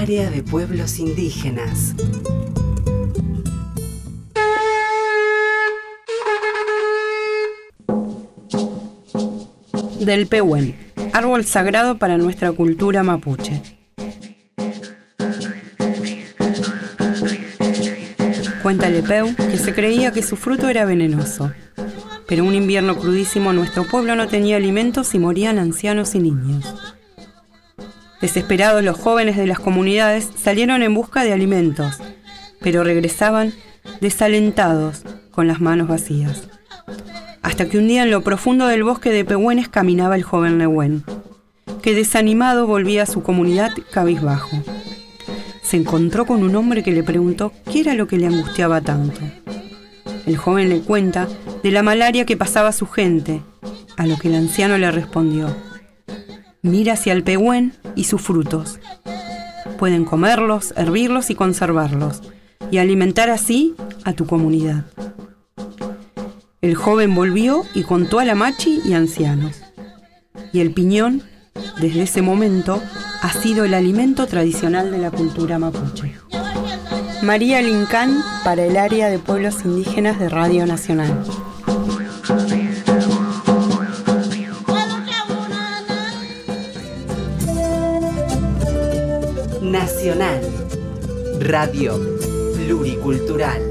área de pueblos indígenas. Del Pehuen, árbol sagrado para nuestra cultura mapuche. Cuenta Lepeu que se creía que su fruto era venenoso. Pero un invierno crudísimo nuestro pueblo no tenía alimentos y morían ancianos y niños. Desesperados los jóvenes de las comunidades salieron en busca de alimentos, pero regresaban desalentados con las manos vacías. Hasta que un día en lo profundo del bosque de Pehuenes caminaba el joven Lehuen, que desanimado volvía a su comunidad cabizbajo se encontró con un hombre que le preguntó qué era lo que le angustiaba tanto. El joven le cuenta de la malaria que pasaba su gente, a lo que el anciano le respondió, mira hacia el pehuen y sus frutos. Pueden comerlos, hervirlos y conservarlos, y alimentar así a tu comunidad. El joven volvió y contó a la machi y ancianos. Y el piñón, desde ese momento, ha sido el alimento tradicional de la cultura mapuche. María Lincán para el área de pueblos indígenas de Radio Nacional. Nacional. Radio Pluricultural.